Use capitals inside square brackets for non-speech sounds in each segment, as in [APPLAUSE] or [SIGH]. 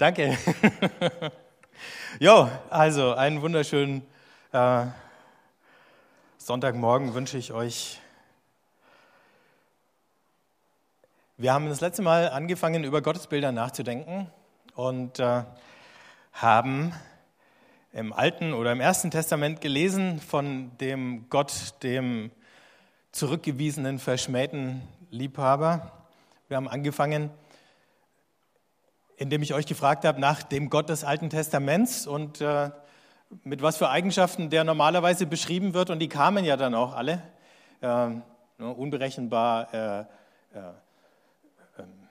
Danke. [LAUGHS] jo, also einen wunderschönen äh, Sonntagmorgen wünsche ich euch. Wir haben das letzte Mal angefangen, über Gottesbilder nachzudenken und äh, haben im Alten oder im Ersten Testament gelesen von dem Gott, dem zurückgewiesenen, verschmähten Liebhaber. Wir haben angefangen indem ich euch gefragt habe nach dem Gott des Alten Testaments und äh, mit was für Eigenschaften der normalerweise beschrieben wird. Und die kamen ja dann auch alle. Äh, unberechenbar, äh, äh ähm,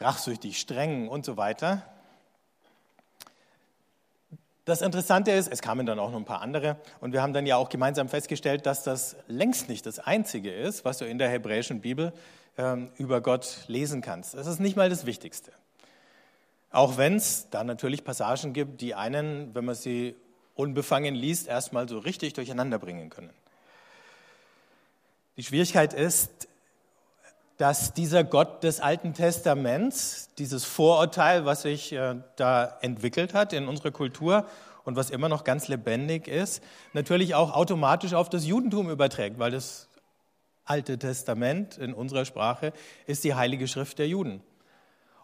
rachsüchtig, streng und so weiter. Das Interessante ist, es kamen dann auch noch ein paar andere und wir haben dann ja auch gemeinsam festgestellt, dass das längst nicht das Einzige ist, was du in der hebräischen Bibel ähm, über Gott lesen kannst. Das ist nicht mal das Wichtigste. Auch wenn es da natürlich Passagen gibt, die einen, wenn man sie unbefangen liest, erstmal so richtig durcheinander bringen können. Die Schwierigkeit ist, dass dieser Gott des Alten Testaments, dieses Vorurteil, was sich äh, da entwickelt hat in unserer Kultur und was immer noch ganz lebendig ist, natürlich auch automatisch auf das Judentum überträgt, weil das Alte Testament in unserer Sprache ist die heilige Schrift der Juden.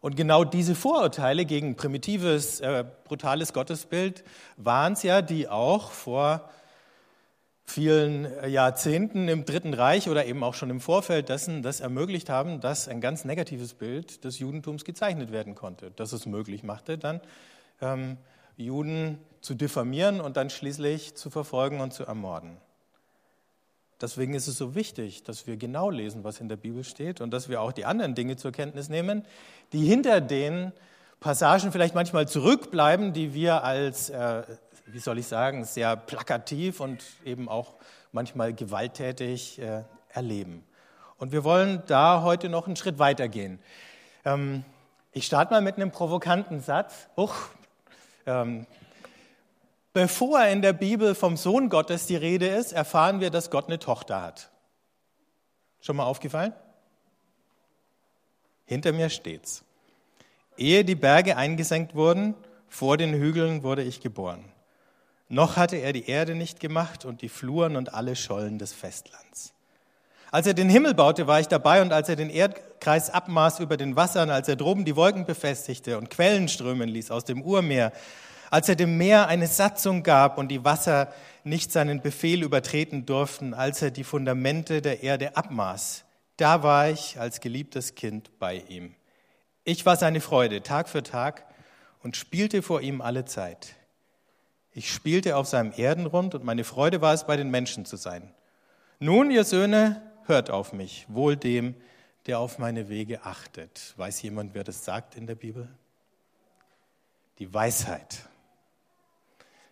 Und genau diese Vorurteile gegen primitives, äh, brutales Gottesbild waren es ja, die auch vor vielen äh, Jahrzehnten im Dritten Reich oder eben auch schon im Vorfeld dessen das ermöglicht haben, dass ein ganz negatives Bild des Judentums gezeichnet werden konnte. Dass es möglich machte, dann ähm, Juden zu diffamieren und dann schließlich zu verfolgen und zu ermorden. Deswegen ist es so wichtig, dass wir genau lesen, was in der Bibel steht und dass wir auch die anderen Dinge zur Kenntnis nehmen, die hinter den Passagen vielleicht manchmal zurückbleiben, die wir als, äh, wie soll ich sagen, sehr plakativ und eben auch manchmal gewalttätig äh, erleben. Und wir wollen da heute noch einen Schritt weiter gehen. Ähm, ich starte mal mit einem provokanten Satz. Uch, ähm, Bevor in der Bibel vom Sohn Gottes die Rede ist, erfahren wir, dass Gott eine Tochter hat. Schon mal aufgefallen? Hinter mir steht's. Ehe die Berge eingesenkt wurden, vor den Hügeln wurde ich geboren. Noch hatte er die Erde nicht gemacht und die Fluren und alle Schollen des Festlands. Als er den Himmel baute, war ich dabei und als er den Erdkreis abmaß über den Wassern, als er droben die Wolken befestigte und Quellen strömen ließ aus dem Urmeer, als er dem Meer eine Satzung gab und die Wasser nicht seinen Befehl übertreten durften, als er die Fundamente der Erde abmaß, da war ich als geliebtes Kind bei ihm. Ich war seine Freude Tag für Tag und spielte vor ihm alle Zeit. Ich spielte auf seinem Erdenrund und meine Freude war es, bei den Menschen zu sein. Nun, ihr Söhne, hört auf mich, wohl dem, der auf meine Wege achtet. Weiß jemand, wer das sagt in der Bibel? Die Weisheit.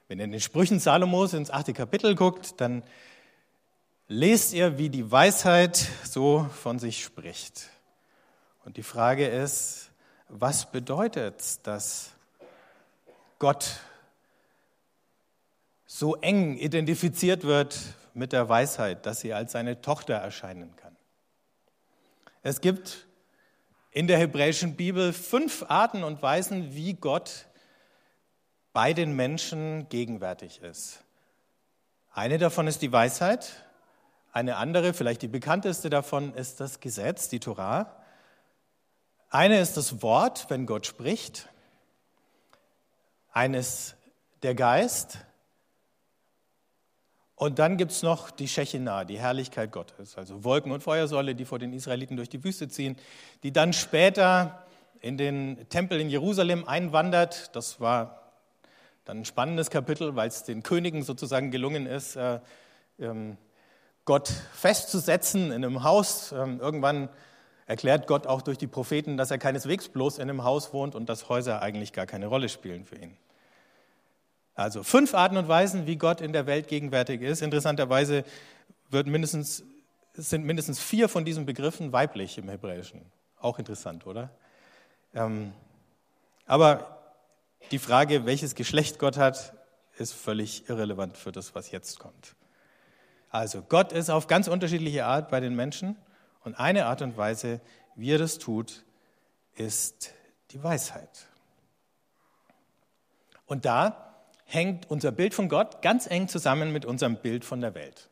Wenn ihr in den Sprüchen Salomos ins achte Kapitel guckt, dann lest ihr, wie die Weisheit so von sich spricht. Und die Frage ist, was bedeutet, dass Gott so eng identifiziert wird mit der Weisheit, dass sie als seine Tochter erscheinen kann? Es gibt in der hebräischen Bibel fünf Arten und Weisen, wie Gott bei den Menschen gegenwärtig ist. Eine davon ist die Weisheit, eine andere, vielleicht die bekannteste davon, ist das Gesetz, die Torah. Eine ist das Wort, wenn Gott spricht. Eines der Geist. Und dann gibt es noch die Shechinah, die Herrlichkeit Gottes, also Wolken und Feuersäule, die vor den Israeliten durch die Wüste ziehen, die dann später in den Tempel in Jerusalem einwandert. Das war dann ein spannendes Kapitel, weil es den Königen sozusagen gelungen ist, äh, ähm, Gott festzusetzen in einem Haus. Ähm, irgendwann erklärt Gott auch durch die Propheten, dass er keineswegs bloß in einem Haus wohnt und dass Häuser eigentlich gar keine Rolle spielen für ihn. Also fünf Arten und Weisen, wie Gott in der Welt gegenwärtig ist. Interessanterweise mindestens, sind mindestens vier von diesen Begriffen weiblich im Hebräischen. Auch interessant, oder? Ähm, aber die Frage, welches Geschlecht Gott hat, ist völlig irrelevant für das, was jetzt kommt. Also Gott ist auf ganz unterschiedliche Art bei den Menschen und eine Art und Weise, wie er das tut, ist die Weisheit. Und da hängt unser Bild von Gott ganz eng zusammen mit unserem Bild von der Welt.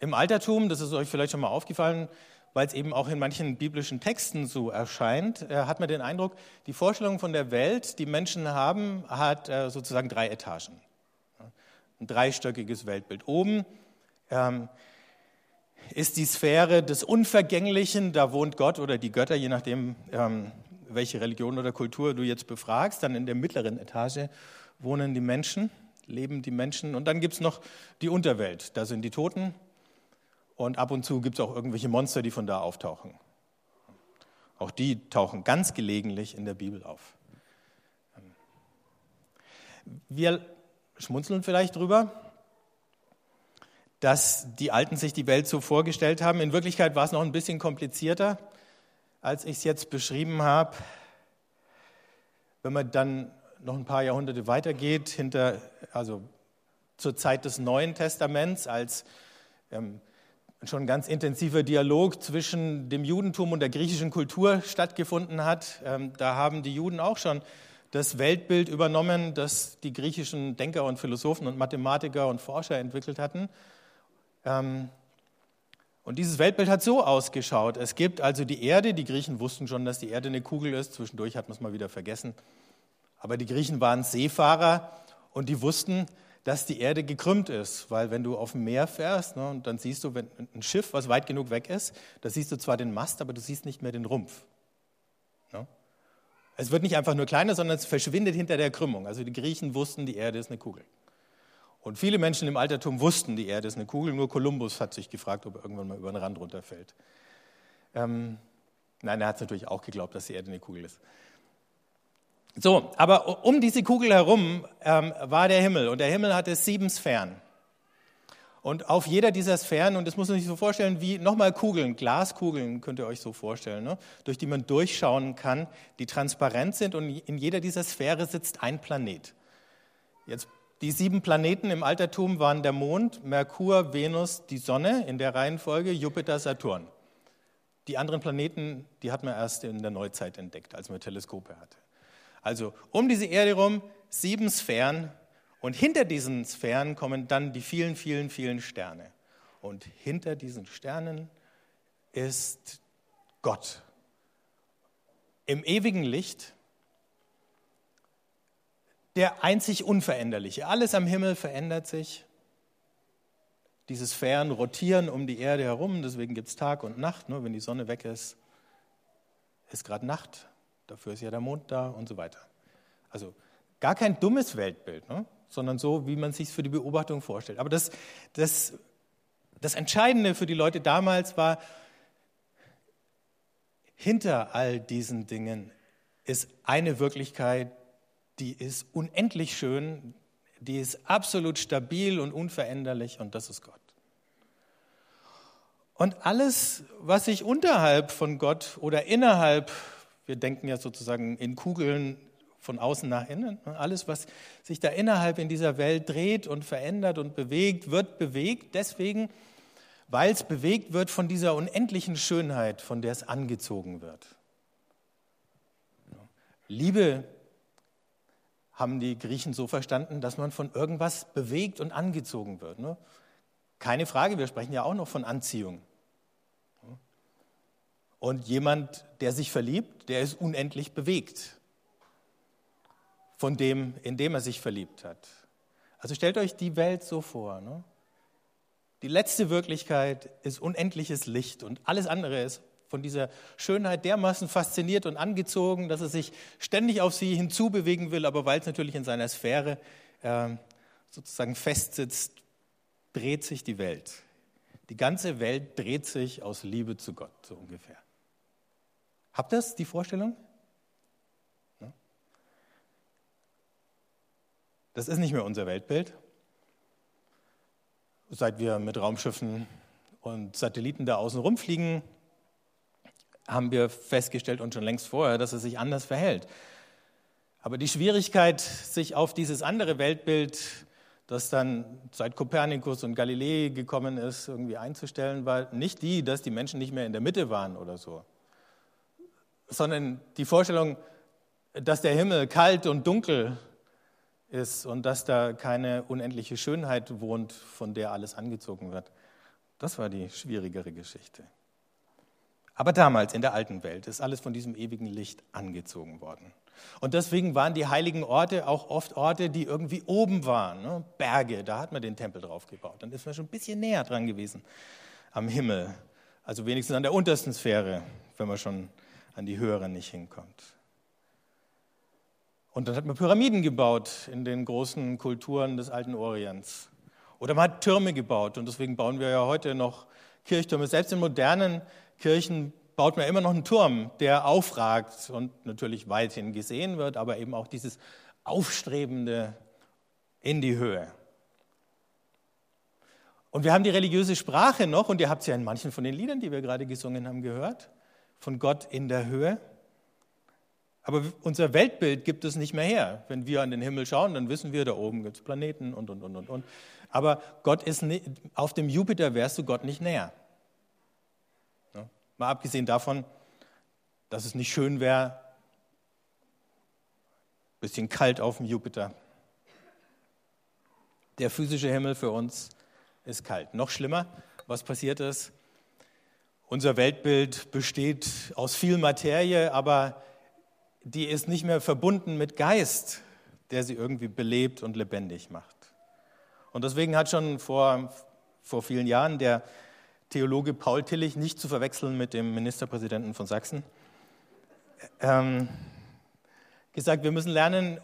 Im Altertum, das ist euch vielleicht schon mal aufgefallen, weil es eben auch in manchen biblischen Texten so erscheint, äh, hat man den Eindruck, die Vorstellung von der Welt, die Menschen haben, hat äh, sozusagen drei Etagen. Ein dreistöckiges Weltbild. Oben ähm, ist die Sphäre des Unvergänglichen, da wohnt Gott oder die Götter, je nachdem, ähm, welche Religion oder Kultur du jetzt befragst. Dann in der mittleren Etage wohnen die Menschen, leben die Menschen. Und dann gibt es noch die Unterwelt, da sind die Toten. Und ab und zu gibt es auch irgendwelche Monster, die von da auftauchen. Auch die tauchen ganz gelegentlich in der Bibel auf. Wir schmunzeln vielleicht drüber, dass die Alten sich die Welt so vorgestellt haben. In Wirklichkeit war es noch ein bisschen komplizierter, als ich es jetzt beschrieben habe. Wenn man dann noch ein paar Jahrhunderte weitergeht, hinter, also zur Zeit des Neuen Testaments, als ähm, schon ein ganz intensiver Dialog zwischen dem Judentum und der griechischen Kultur stattgefunden hat, ähm, da haben die Juden auch schon das Weltbild übernommen, das die griechischen Denker und Philosophen und Mathematiker und Forscher entwickelt hatten. Ähm, und dieses Weltbild hat so ausgeschaut. Es gibt also die Erde, die Griechen wussten schon, dass die Erde eine Kugel ist, zwischendurch hat man es mal wieder vergessen. Aber die Griechen waren Seefahrer und die wussten, dass die Erde gekrümmt ist, weil wenn du auf dem Meer fährst ne, und dann siehst du, wenn ein Schiff, was weit genug weg ist, da siehst du zwar den Mast, aber du siehst nicht mehr den Rumpf. Ne? Es wird nicht einfach nur kleiner, sondern es verschwindet hinter der Krümmung. Also die Griechen wussten, die Erde ist eine Kugel. Und viele Menschen im Altertum wussten, die Erde ist eine Kugel, nur Kolumbus hat sich gefragt, ob er irgendwann mal über den Rand runterfällt. Ähm, nein, er hat natürlich auch geglaubt, dass die Erde eine Kugel ist. So, aber um diese Kugel herum ähm, war der Himmel und der Himmel hatte sieben Sphären. Und auf jeder dieser Sphären, und das muss man sich so vorstellen, wie nochmal Kugeln, Glaskugeln könnt ihr euch so vorstellen, ne? durch die man durchschauen kann, die transparent sind und in jeder dieser Sphäre sitzt ein Planet. Jetzt die sieben Planeten im Altertum waren der Mond, Merkur, Venus, die Sonne in der Reihenfolge, Jupiter, Saturn. Die anderen Planeten, die hat man erst in der Neuzeit entdeckt, als man Teleskope hatte. Also um diese Erde herum sieben Sphären und hinter diesen Sphären kommen dann die vielen, vielen, vielen Sterne. Und hinter diesen Sternen ist Gott. Im ewigen Licht der einzig Unveränderliche. Alles am Himmel verändert sich. Diese Sphären rotieren um die Erde herum, deswegen gibt es Tag und Nacht. Nur wenn die Sonne weg ist, ist gerade Nacht. Dafür ist ja der Mond da und so weiter. Also gar kein dummes Weltbild, ne? sondern so, wie man sich für die Beobachtung vorstellt. Aber das, das, das Entscheidende für die Leute damals war, hinter all diesen Dingen ist eine Wirklichkeit, die ist unendlich schön, die ist absolut stabil und unveränderlich und das ist Gott. Und alles, was sich unterhalb von Gott oder innerhalb, wir denken ja sozusagen in Kugeln von außen nach innen, ne, alles, was sich da innerhalb in dieser Welt dreht und verändert und bewegt, wird bewegt, deswegen, weil es bewegt wird von dieser unendlichen Schönheit, von der es angezogen wird. Liebe haben die Griechen so verstanden, dass man von irgendwas bewegt und angezogen wird. Ne? Keine Frage, wir sprechen ja auch noch von Anziehung. Und jemand, der sich verliebt, der ist unendlich bewegt von dem, in dem er sich verliebt hat. Also stellt euch die Welt so vor. Ne? Die letzte Wirklichkeit ist unendliches Licht und alles andere ist von dieser Schönheit dermaßen fasziniert und angezogen, dass er sich ständig auf sie hinzubewegen will, aber weil es natürlich in seiner Sphäre äh, sozusagen festsitzt, dreht sich die Welt. Die ganze Welt dreht sich aus Liebe zu Gott, so ungefähr. Habt ihr das, die Vorstellung? Das ist nicht mehr unser Weltbild. Seit wir mit Raumschiffen und Satelliten da außen rumfliegen, haben wir festgestellt und schon längst vorher, dass es sich anders verhält. Aber die Schwierigkeit, sich auf dieses andere Weltbild, das dann seit Kopernikus und Galilei gekommen ist, irgendwie einzustellen, war nicht die, dass die Menschen nicht mehr in der Mitte waren oder so, sondern die Vorstellung, dass der Himmel kalt und dunkel ist und dass da keine unendliche Schönheit wohnt, von der alles angezogen wird. Das war die schwierigere Geschichte. Aber damals in der alten Welt ist alles von diesem ewigen Licht angezogen worden. Und deswegen waren die heiligen Orte auch oft Orte, die irgendwie oben waren. Ne? Berge, da hat man den Tempel drauf gebaut. Dann ist man schon ein bisschen näher dran gewesen am Himmel. Also wenigstens an der untersten Sphäre, wenn man schon an die höhere nicht hinkommt. Und dann hat man Pyramiden gebaut in den großen Kulturen des alten Orients. Oder man hat Türme gebaut und deswegen bauen wir ja heute noch Kirchtürme. Selbst in modernen Kirchen baut man immer noch einen Turm, der aufragt und natürlich weithin gesehen wird, aber eben auch dieses Aufstrebende in die Höhe. Und wir haben die religiöse Sprache noch, und ihr habt es ja in manchen von den Liedern, die wir gerade gesungen haben, gehört, von Gott in der Höhe. Aber unser Weltbild gibt es nicht mehr her. Wenn wir an den Himmel schauen, dann wissen wir, da oben gibt es Planeten und, und, und, und, und. Aber Gott ist auf dem Jupiter wärst du Gott nicht näher. Mal abgesehen davon, dass es nicht schön wäre, bisschen kalt auf dem Jupiter. Der physische Himmel für uns ist kalt. Noch schlimmer, was passiert ist, unser Weltbild besteht aus viel Materie, aber die ist nicht mehr verbunden mit Geist, der sie irgendwie belebt und lebendig macht. Und deswegen hat schon vor, vor vielen Jahren der Theologe Paul Tillich, nicht zu verwechseln mit dem Ministerpräsidenten von Sachsen, ähm, gesagt, wir müssen lernen,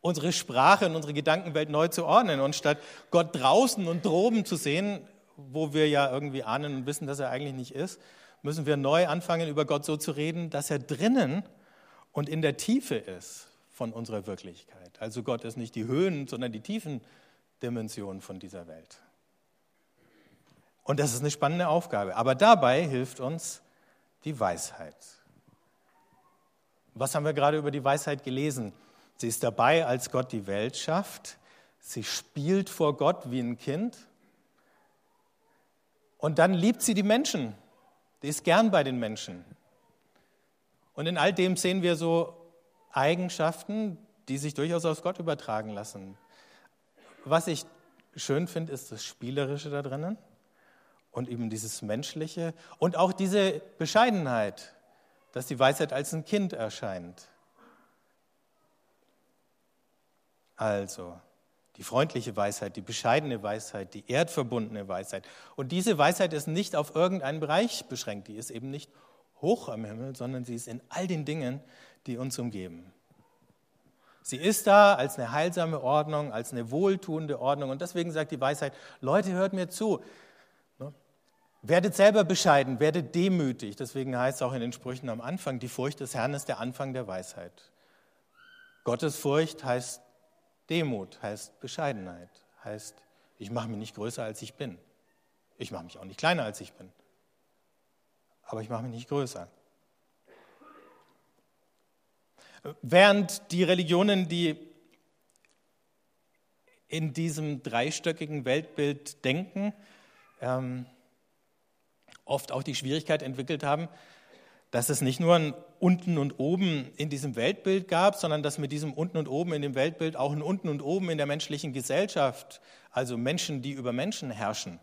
unsere Sprache und unsere Gedankenwelt neu zu ordnen. Und statt Gott draußen und droben zu sehen, wo wir ja irgendwie ahnen und wissen, dass er eigentlich nicht ist, müssen wir neu anfangen, über Gott so zu reden, dass er drinnen und in der Tiefe ist von unserer Wirklichkeit. Also Gott ist nicht die Höhen, sondern die tiefen Dimensionen von dieser Welt. Und das ist eine spannende Aufgabe. Aber dabei hilft uns die Weisheit. Was haben wir gerade über die Weisheit gelesen? Sie ist dabei, als Gott die Welt schafft. Sie spielt vor Gott wie ein Kind. Und dann liebt sie die Menschen. Die ist gern bei den Menschen. Und in all dem sehen wir so Eigenschaften, die sich durchaus aus Gott übertragen lassen. Was ich schön finde, ist das Spielerische da drinnen und eben dieses Menschliche und auch diese Bescheidenheit, dass die Weisheit als ein Kind erscheint. Also die freundliche Weisheit, die bescheidene Weisheit, die erdverbundene Weisheit. Und diese Weisheit ist nicht auf irgendeinen Bereich beschränkt, die ist eben nicht hoch am Himmel, sondern sie ist in all den Dingen, die uns umgeben. Sie ist da als eine heilsame Ordnung, als eine wohltuende Ordnung. Und deswegen sagt die Weisheit, Leute, hört mir zu. Werdet selber bescheiden, werdet demütig. Deswegen heißt es auch in den Sprüchen am Anfang, die Furcht des Herrn ist der Anfang der Weisheit. Gottes Furcht heißt Demut, heißt Bescheidenheit, heißt, ich mache mich nicht größer, als ich bin. Ich mache mich auch nicht kleiner, als ich bin. Aber ich mache mich nicht größer. Während die Religionen, die in diesem dreistöckigen Weltbild denken, ähm, oft auch die Schwierigkeit entwickelt haben, dass es nicht nur ein Unten und Oben in diesem Weltbild gab, sondern dass mit diesem Unten und Oben in dem Weltbild auch ein Unten und Oben in der menschlichen Gesellschaft, also Menschen, die über Menschen herrschen,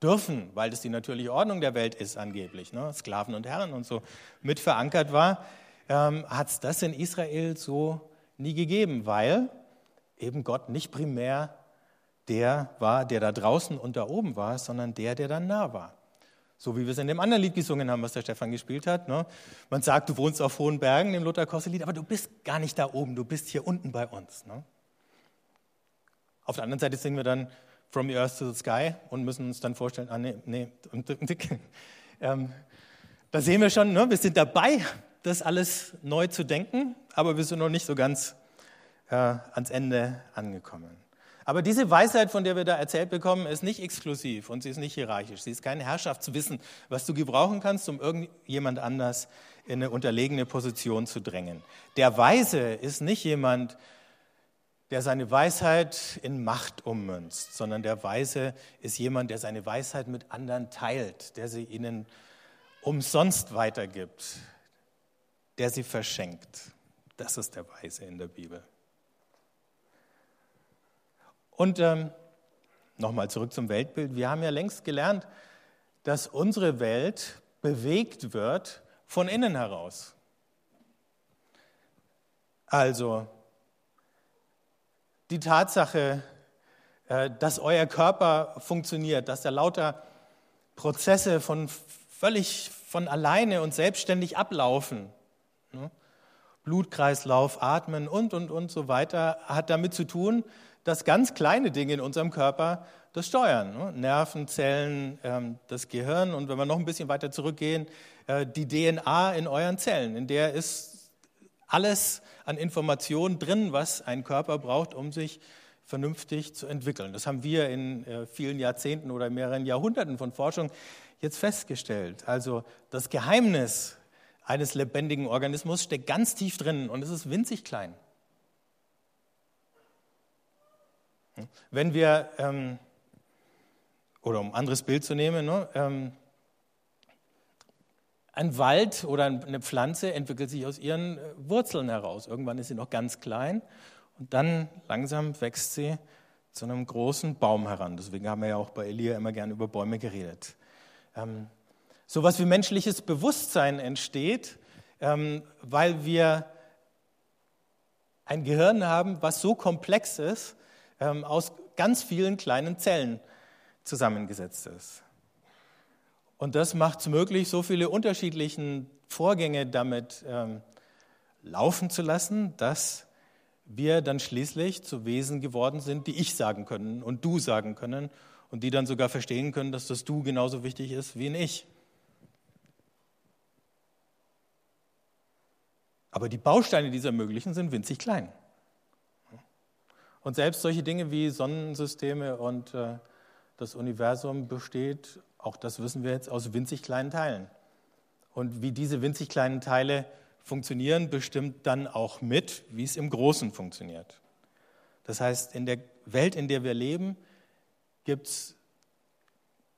dürfen, weil das die natürliche Ordnung der Welt ist angeblich, ne? Sklaven und Herren und so, mit verankert war, ähm, hat es das in Israel so nie gegeben, weil eben Gott nicht primär der war, der da draußen und da oben war, sondern der, der da nah war. So wie wir es in dem anderen Lied gesungen haben, was der Stefan gespielt hat. Ne? Man sagt, du wohnst auf hohen Bergen, im Lothar Kosse-Lied, aber du bist gar nicht da oben, du bist hier unten bei uns. Ne? Auf der anderen Seite singen wir dann From the Earth to the Sky und müssen uns dann vorstellen, ah nee, nee, [LAUGHS] ähm, da sehen wir schon, ne? wir sind dabei, das alles neu zu denken, aber wir sind noch nicht so ganz äh, ans Ende angekommen. Aber diese Weisheit, von der wir da erzählt bekommen, ist nicht exklusiv und sie ist nicht hierarchisch. Sie ist kein Herrschaftswissen, was du gebrauchen kannst, um irgendjemand anders in eine unterlegene Position zu drängen. Der Weise ist nicht jemand, der seine Weisheit in Macht ummünzt, sondern der Weise ist jemand, der seine Weisheit mit anderen teilt, der sie ihnen umsonst weitergibt, der sie verschenkt. Das ist der Weise in der Bibel. Und ähm, nochmal zurück zum Weltbild. Wir haben ja längst gelernt, dass unsere Welt bewegt wird von innen heraus. Also die Tatsache, äh, dass euer Körper funktioniert, dass da lauter Prozesse von völlig von alleine und selbstständig ablaufen. Ne? Blutkreislauf, Atmen und, und, und so weiter, hat damit zu tun, dass ganz kleine Dinge in unserem Körper das steuern. Ne? Nerven, Zellen, ähm, das Gehirn und wenn wir noch ein bisschen weiter zurückgehen, äh, die DNA in euren Zellen. In der ist alles an Informationen drin, was ein Körper braucht, um sich vernünftig zu entwickeln. Das haben wir in äh, vielen Jahrzehnten oder mehreren Jahrhunderten von Forschung jetzt festgestellt. Also das Geheimnis eines lebendigen Organismus steckt ganz tief drin und es ist winzig klein. Wenn wir, ähm, oder um ein anderes Bild zu nehmen, ne, ähm, ein Wald oder eine Pflanze entwickelt sich aus ihren äh, Wurzeln heraus. Irgendwann ist sie noch ganz klein und dann langsam wächst sie zu einem großen Baum heran. Deswegen haben wir ja auch bei Elia immer gerne über Bäume geredet. Ähm, so was wie menschliches Bewusstsein entsteht, ähm, weil wir ein Gehirn haben, was so komplex ist, ähm, aus ganz vielen kleinen Zellen zusammengesetzt ist. Und das macht es möglich, so viele unterschiedliche Vorgänge damit ähm, laufen zu lassen, dass wir dann schließlich zu Wesen geworden sind, die ich sagen können und du sagen können und die dann sogar verstehen können, dass das du genauso wichtig ist wie ein ich. Aber die Bausteine dieser möglichen sind winzig klein. Und selbst solche Dinge wie Sonnensysteme und äh, das Universum besteht, auch das wissen wir jetzt, aus winzig kleinen Teilen. Und wie diese winzig kleinen Teile funktionieren, bestimmt dann auch mit, wie es im Großen funktioniert. Das heißt, in der Welt, in der wir leben, gibt es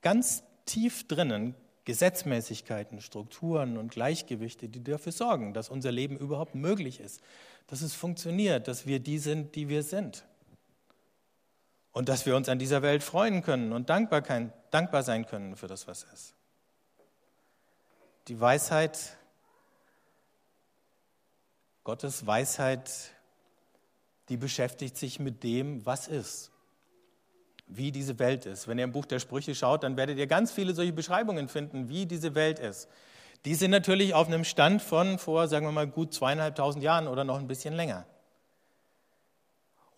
ganz tief drinnen Gesetzmäßigkeiten, Strukturen und Gleichgewichte, die dafür sorgen, dass unser Leben überhaupt möglich ist, dass es funktioniert, dass wir die sind, die wir sind. Und dass wir uns an dieser Welt freuen können und dankbar, dankbar sein können für das, was ist. Die Weisheit, Gottes Weisheit, die beschäftigt sich mit dem, was ist wie diese Welt ist. Wenn ihr im Buch der Sprüche schaut, dann werdet ihr ganz viele solche Beschreibungen finden, wie diese Welt ist. Die sind natürlich auf einem Stand von vor, sagen wir mal, gut zweieinhalbtausend Jahren oder noch ein bisschen länger.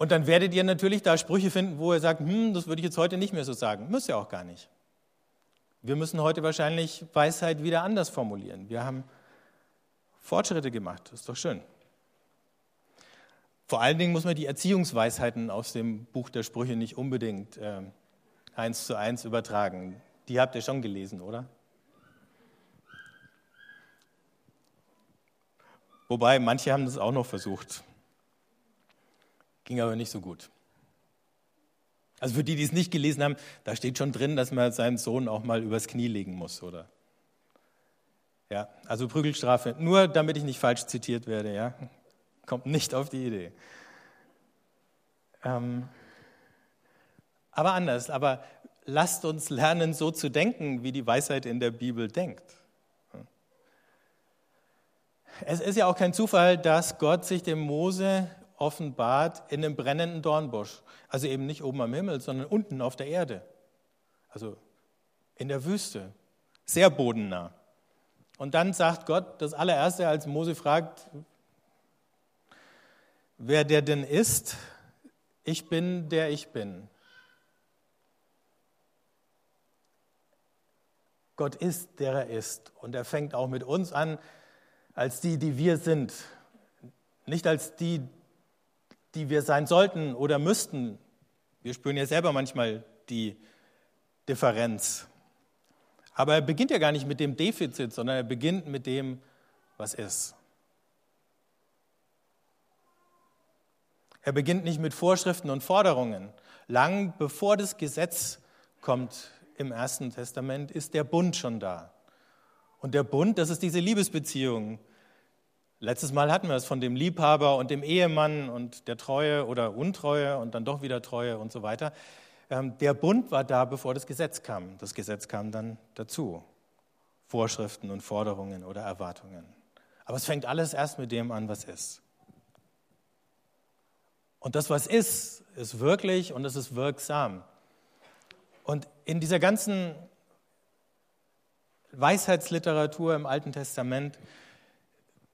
Und dann werdet ihr natürlich da Sprüche finden, wo ihr sagt, hm, das würde ich jetzt heute nicht mehr so sagen. Müsst ihr auch gar nicht. Wir müssen heute wahrscheinlich Weisheit wieder anders formulieren. Wir haben Fortschritte gemacht. Das ist doch schön. Vor allen Dingen muss man die Erziehungsweisheiten aus dem Buch der Sprüche nicht unbedingt äh, eins zu eins übertragen. Die habt ihr schon gelesen, oder? Wobei, manche haben das auch noch versucht. Ging aber nicht so gut. Also für die, die es nicht gelesen haben, da steht schon drin, dass man seinen Sohn auch mal übers Knie legen muss, oder? Ja, also Prügelstrafe. Nur damit ich nicht falsch zitiert werde, ja. Kommt nicht auf die Idee. Ähm, aber anders, aber lasst uns lernen, so zu denken, wie die Weisheit in der Bibel denkt. Es ist ja auch kein Zufall, dass Gott sich dem Mose offenbart in einem brennenden Dornbusch. Also eben nicht oben am Himmel, sondern unten auf der Erde. Also in der Wüste. Sehr bodennah. Und dann sagt Gott das allererste, als Mose fragt, wer der denn ist, ich bin der ich bin. Gott ist, der er ist. Und er fängt auch mit uns an, als die, die wir sind. Nicht als die, die wir sein sollten oder müssten. Wir spüren ja selber manchmal die Differenz. Aber er beginnt ja gar nicht mit dem Defizit, sondern er beginnt mit dem, was ist. Er beginnt nicht mit Vorschriften und Forderungen. Lang bevor das Gesetz kommt im Ersten Testament, ist der Bund schon da. Und der Bund, das ist diese Liebesbeziehung. Letztes Mal hatten wir es von dem Liebhaber und dem Ehemann und der Treue oder Untreue und dann doch wieder Treue und so weiter. Ähm, der Bund war da, bevor das Gesetz kam. Das Gesetz kam dann dazu. Vorschriften und Forderungen oder Erwartungen. Aber es fängt alles erst mit dem an, was ist. Und das, was ist, ist wirklich und es ist wirksam. Und in dieser ganzen Weisheitsliteratur im Alten Testament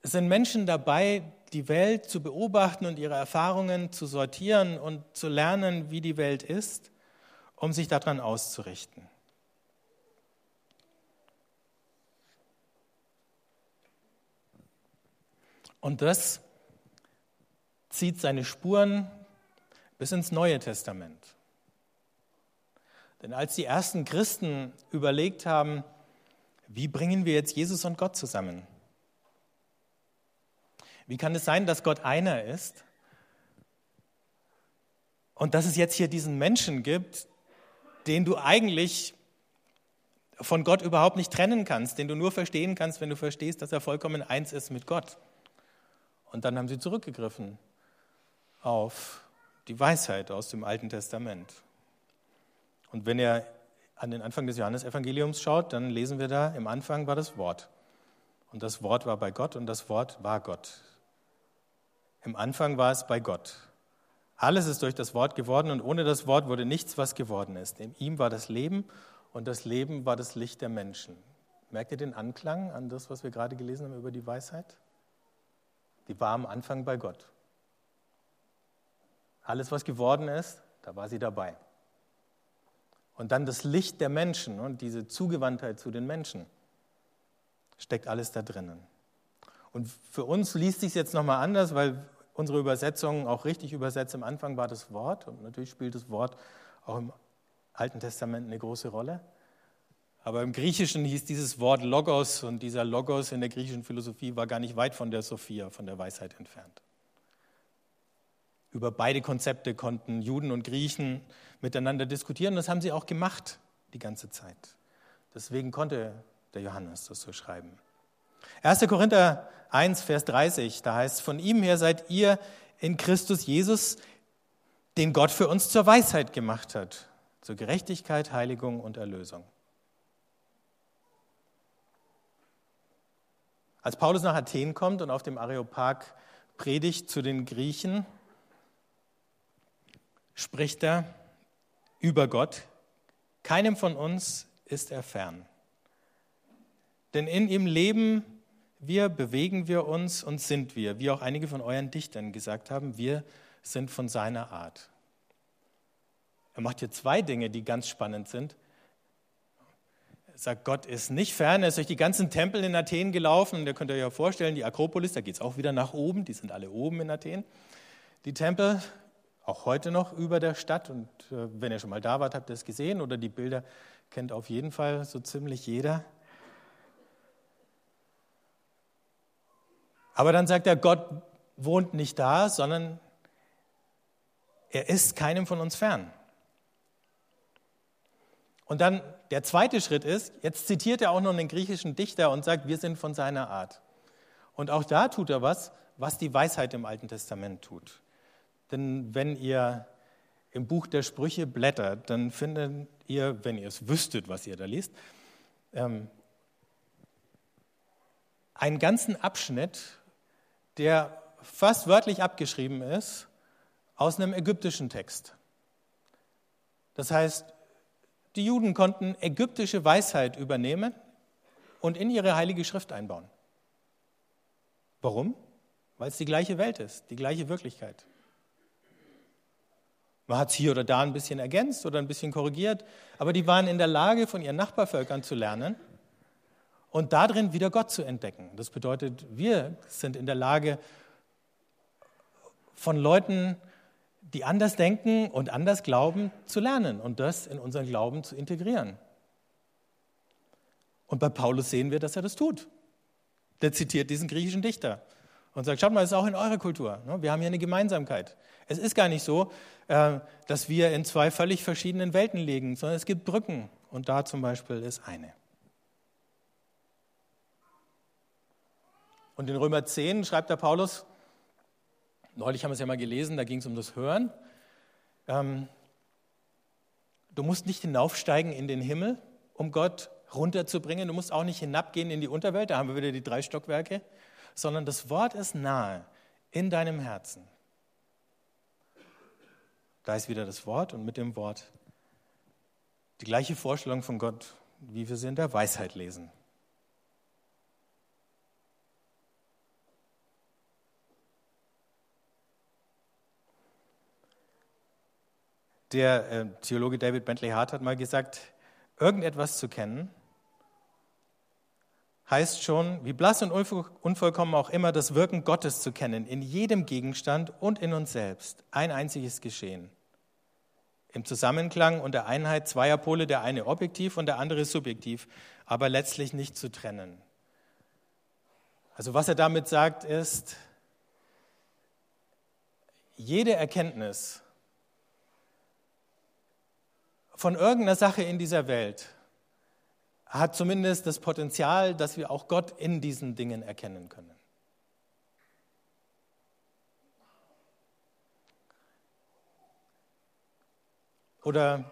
sind Menschen dabei, die Welt zu beobachten und ihre Erfahrungen zu sortieren und zu lernen, wie die Welt ist, um sich daran auszurichten. Und das zieht seine Spuren bis ins Neue Testament. Denn als die ersten Christen überlegt haben, wie bringen wir jetzt Jesus und Gott zusammen? Wie kann es sein, dass Gott einer ist und dass es jetzt hier diesen Menschen gibt, den du eigentlich von Gott überhaupt nicht trennen kannst, den du nur verstehen kannst, wenn du verstehst, dass er vollkommen eins ist mit Gott? Und dann haben sie zurückgegriffen auf die Weisheit aus dem Alten Testament. Und wenn ihr an den Anfang des Johannesevangeliums schaut, dann lesen wir da, im Anfang war das Wort. Und das Wort war bei Gott und das Wort war Gott. Im Anfang war es bei Gott. Alles ist durch das Wort geworden und ohne das Wort wurde nichts, was geworden ist. In ihm war das Leben und das Leben war das Licht der Menschen. Merkt ihr den Anklang an das, was wir gerade gelesen haben über die Weisheit? Die war am Anfang bei Gott. Alles, was geworden ist, da war sie dabei. Und dann das Licht der Menschen und diese Zugewandtheit zu den Menschen steckt alles da drinnen. Und für uns liest sich jetzt nochmal anders, weil unsere Übersetzung auch richtig übersetzt. Am Anfang war das Wort und natürlich spielt das Wort auch im Alten Testament eine große Rolle. Aber im Griechischen hieß dieses Wort Logos und dieser Logos in der griechischen Philosophie war gar nicht weit von der Sophia, von der Weisheit entfernt. Über beide Konzepte konnten Juden und Griechen miteinander diskutieren. Das haben sie auch gemacht die ganze Zeit. Deswegen konnte der Johannes das so schreiben. 1. Korinther 1, Vers 30, da heißt, von ihm her seid ihr in Christus Jesus, den Gott für uns zur Weisheit gemacht hat, zur Gerechtigkeit, Heiligung und Erlösung. Als Paulus nach Athen kommt und auf dem Areopag predigt zu den Griechen, spricht er über Gott. Keinem von uns ist er fern. Denn in ihm leben wir, bewegen wir uns und sind wir, wie auch einige von euren Dichtern gesagt haben, wir sind von seiner Art. Er macht hier zwei Dinge, die ganz spannend sind. Er sagt, Gott ist nicht fern, er ist durch die ganzen Tempel in Athen gelaufen. Und ihr könnt euch ja vorstellen, die Akropolis, da geht es auch wieder nach oben, die sind alle oben in Athen. Die Tempel, auch heute noch über der Stadt. Und äh, wenn ihr schon mal da wart, habt ihr es gesehen oder die Bilder kennt auf jeden Fall so ziemlich jeder. Aber dann sagt er, Gott wohnt nicht da, sondern er ist keinem von uns fern. Und dann der zweite Schritt ist, jetzt zitiert er auch noch einen griechischen Dichter und sagt, wir sind von seiner Art. Und auch da tut er was, was die Weisheit im Alten Testament tut. Denn wenn ihr im Buch der Sprüche blättert, dann findet ihr, wenn ihr es wüsstet, was ihr da liest, ähm, einen ganzen Abschnitt der fast wörtlich abgeschrieben ist aus einem ägyptischen Text. Das heißt, die Juden konnten ägyptische Weisheit übernehmen und in ihre heilige Schrift einbauen. Warum? Weil es die gleiche Welt ist, die gleiche Wirklichkeit. Man hat es hier oder da ein bisschen ergänzt oder ein bisschen korrigiert, aber die waren in der Lage, von ihren Nachbarvölkern zu lernen und darin wieder Gott zu entdecken. Das bedeutet, wir sind in der Lage, von Leuten, die anders denken und anders glauben, zu lernen und das in unseren Glauben zu integrieren. Und bei Paulus sehen wir, dass er das tut. Der zitiert diesen griechischen Dichter und sagt, schaut mal, es ist auch in eurer Kultur. Ne? Wir haben hier eine Gemeinsamkeit. Es ist gar nicht so, äh, dass wir in zwei völlig verschiedenen Welten liegen, sondern es gibt Brücken und da zum Beispiel ist eine. Und in Römer 10 schreibt der Paulus, neulich haben wir es ja mal gelesen, da ging es um das Hören. Ähm, du musst nicht hinaufsteigen in den Himmel, um Gott runterzubringen. Du musst auch nicht hinabgehen in die Unterwelt, da haben wir wieder die drei Stockwerke, sondern das Wort ist nahe in deinem Herzen. Da ist wieder das Wort und mit dem Wort die gleiche Vorstellung von Gott, wie wir sie in der Weisheit lesen. Der äh, Theologe David Bentley Hart hat mal gesagt, irgendetwas zu kennen, heißt schon, wie blass und unvollkommen auch immer, das Wirken Gottes zu kennen, in jedem Gegenstand und in uns selbst, ein einziges Geschehen. Im Zusammenklang und der Einheit zweier Pole, der eine objektiv und der andere subjektiv, aber letztlich nicht zu trennen. Also was er damit sagt ist, jede Erkenntnis von irgendeiner Sache in dieser Welt hat zumindest das Potenzial, dass wir auch Gott in diesen Dingen erkennen können. Oder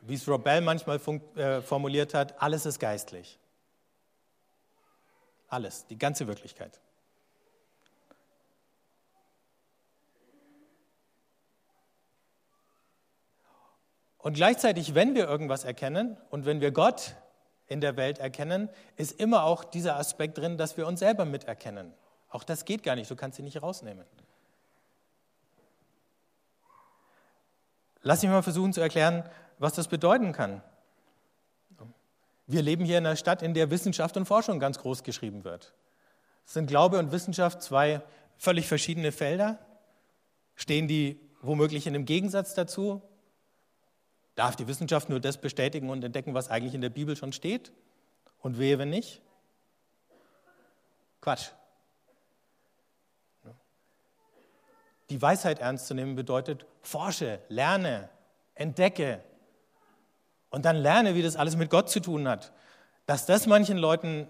wie es Rob Bell manchmal äh, formuliert hat, alles ist geistlich. Alles, die ganze Wirklichkeit. Und gleichzeitig, wenn wir irgendwas erkennen und wenn wir Gott in der Welt erkennen, ist immer auch dieser Aspekt drin, dass wir uns selber miterkennen. Auch das geht gar nicht, du kannst sie nicht rausnehmen. Lass mich mal versuchen zu erklären, was das bedeuten kann. Wir leben hier in einer Stadt, in der Wissenschaft und Forschung ganz groß geschrieben wird. Sind Glaube und Wissenschaft zwei völlig verschiedene Felder? Stehen die womöglich in einem Gegensatz dazu? Darf die Wissenschaft nur das bestätigen und entdecken, was eigentlich in der Bibel schon steht? Und wehe, wenn nicht? Quatsch. Die Weisheit ernst zu nehmen bedeutet, forsche, lerne, entdecke und dann lerne, wie das alles mit Gott zu tun hat. Dass das manchen Leuten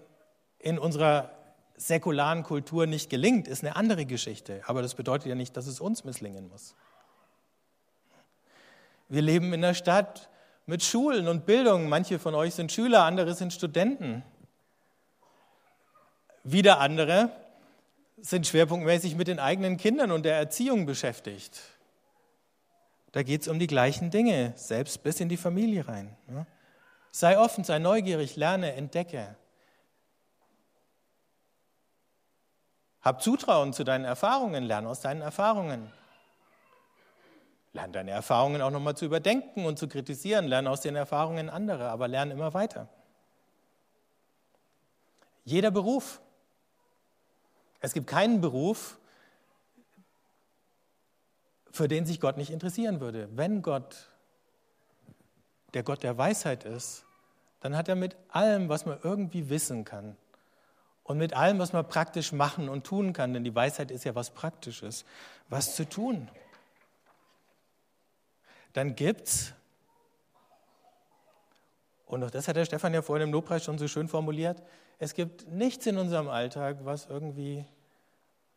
in unserer säkularen Kultur nicht gelingt, ist eine andere Geschichte. Aber das bedeutet ja nicht, dass es uns misslingen muss. Wir leben in einer Stadt mit Schulen und Bildung. Manche von euch sind Schüler, andere sind Studenten. Wieder andere sind schwerpunktmäßig mit den eigenen Kindern und der Erziehung beschäftigt. Da geht es um die gleichen Dinge, selbst bis in die Familie rein. Sei offen, sei neugierig, lerne, entdecke. Hab Zutrauen zu deinen Erfahrungen, lerne aus deinen Erfahrungen. Lerne deine Erfahrungen auch nochmal zu überdenken und zu kritisieren. Lerne aus den Erfahrungen anderer, aber lerne immer weiter. Jeder Beruf. Es gibt keinen Beruf, für den sich Gott nicht interessieren würde. Wenn Gott der Gott der Weisheit ist, dann hat er mit allem, was man irgendwie wissen kann und mit allem, was man praktisch machen und tun kann, denn die Weisheit ist ja was Praktisches, was zu tun dann gibt's und auch das hat der Stefan ja vorhin im Lobpreis schon so schön formuliert, es gibt nichts in unserem Alltag, was irgendwie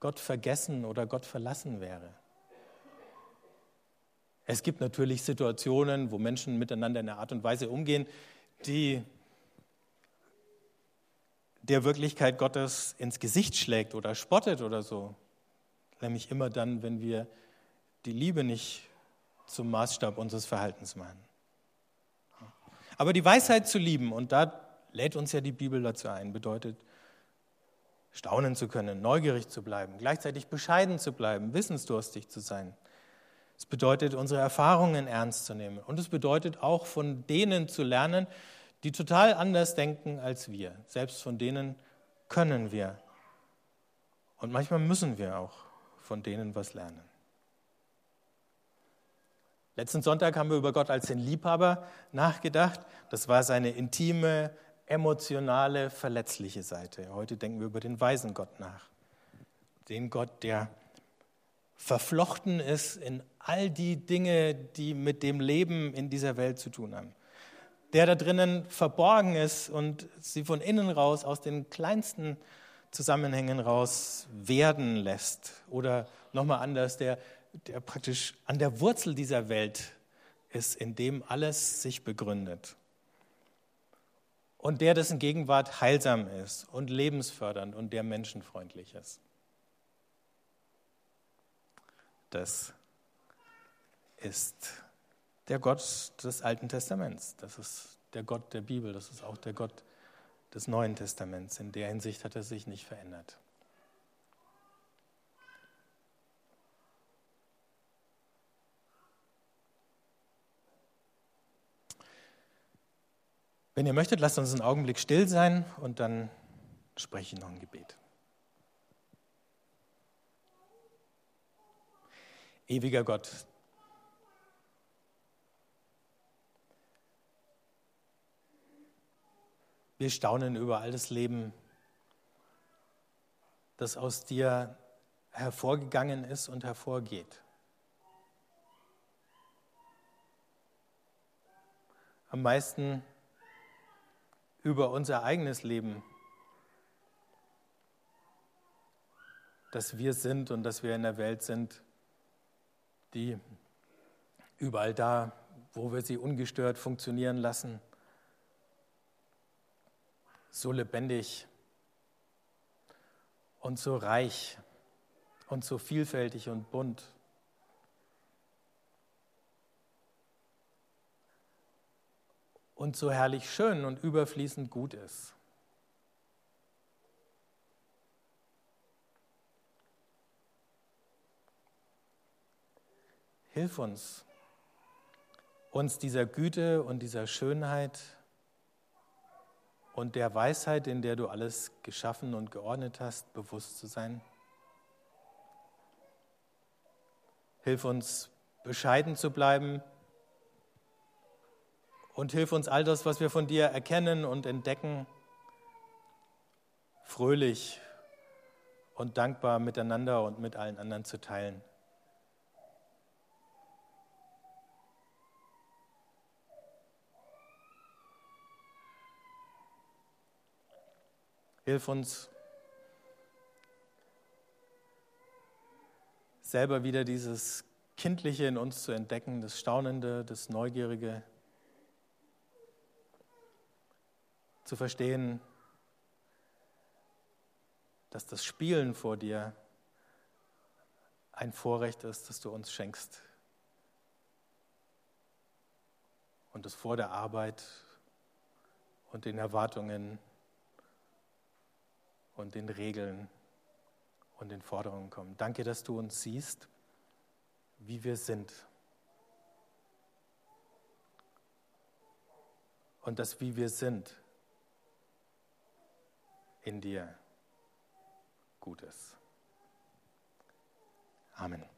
Gott vergessen oder Gott verlassen wäre. Es gibt natürlich Situationen, wo Menschen miteinander in einer Art und Weise umgehen, die der Wirklichkeit Gottes ins Gesicht schlägt oder spottet oder so. Nämlich immer dann, wenn wir die Liebe nicht zum Maßstab unseres Verhaltens machen. Aber die Weisheit zu lieben, und da lädt uns ja die Bibel dazu ein, bedeutet, staunen zu können, neugierig zu bleiben, gleichzeitig bescheiden zu bleiben, wissensdurstig zu sein. Es bedeutet, unsere Erfahrungen ernst zu nehmen. Und es bedeutet auch, von denen zu lernen, die total anders denken als wir. Selbst von denen können wir. Und manchmal müssen wir auch von denen was lernen. Letzten Sonntag haben wir über Gott als den Liebhaber nachgedacht. Das war seine intime, emotionale, verletzliche Seite. Heute denken wir über den weisen Gott nach. Den Gott, der verflochten ist in all die Dinge, die mit dem Leben in dieser Welt zu tun haben. Der da drinnen verborgen ist und sie von innen raus aus den kleinsten Zusammenhängen raus werden lässt. Oder nochmal anders, der, der praktisch an der Wurzel dieser Welt ist, in dem alles sich begründet. Und der, dessen Gegenwart heilsam ist und lebensfördernd und der menschenfreundlich ist. Das ist der Gott des Alten Testaments. Das ist der Gott der Bibel. Das ist auch der Gott des Neuen Testaments. In der Hinsicht hat er sich nicht verändert. Wenn ihr möchtet, lasst uns einen Augenblick still sein und dann spreche ich noch ein Gebet. Ewiger Gott, wir staunen über all das Leben, das aus dir hervorgegangen ist und hervorgeht. Am meisten über unser eigenes Leben, dass wir sind und dass wir in der Welt sind, die überall da, wo wir sie ungestört funktionieren lassen, so lebendig und so reich und so vielfältig und bunt. Und so herrlich schön und überfließend gut ist. Hilf uns, uns dieser Güte und dieser Schönheit und der Weisheit, in der du alles geschaffen und geordnet hast, bewusst zu sein. Hilf uns, bescheiden zu bleiben und hilf uns all das, was wir von dir erkennen und entdecken, fröhlich und dankbar miteinander und mit allen anderen zu teilen. Hilf uns, selber wieder dieses Kindliche in uns zu entdecken, das Staunende, das Neugierige. Zu verstehen, dass das Spielen vor dir ein Vorrecht ist, das du uns schenkst. Und das vor der Arbeit und den Erwartungen und den Regeln und den Forderungen kommt. Danke, dass du uns siehst, wie wir sind. Und dass wie wir sind, in dir Gutes. Amen.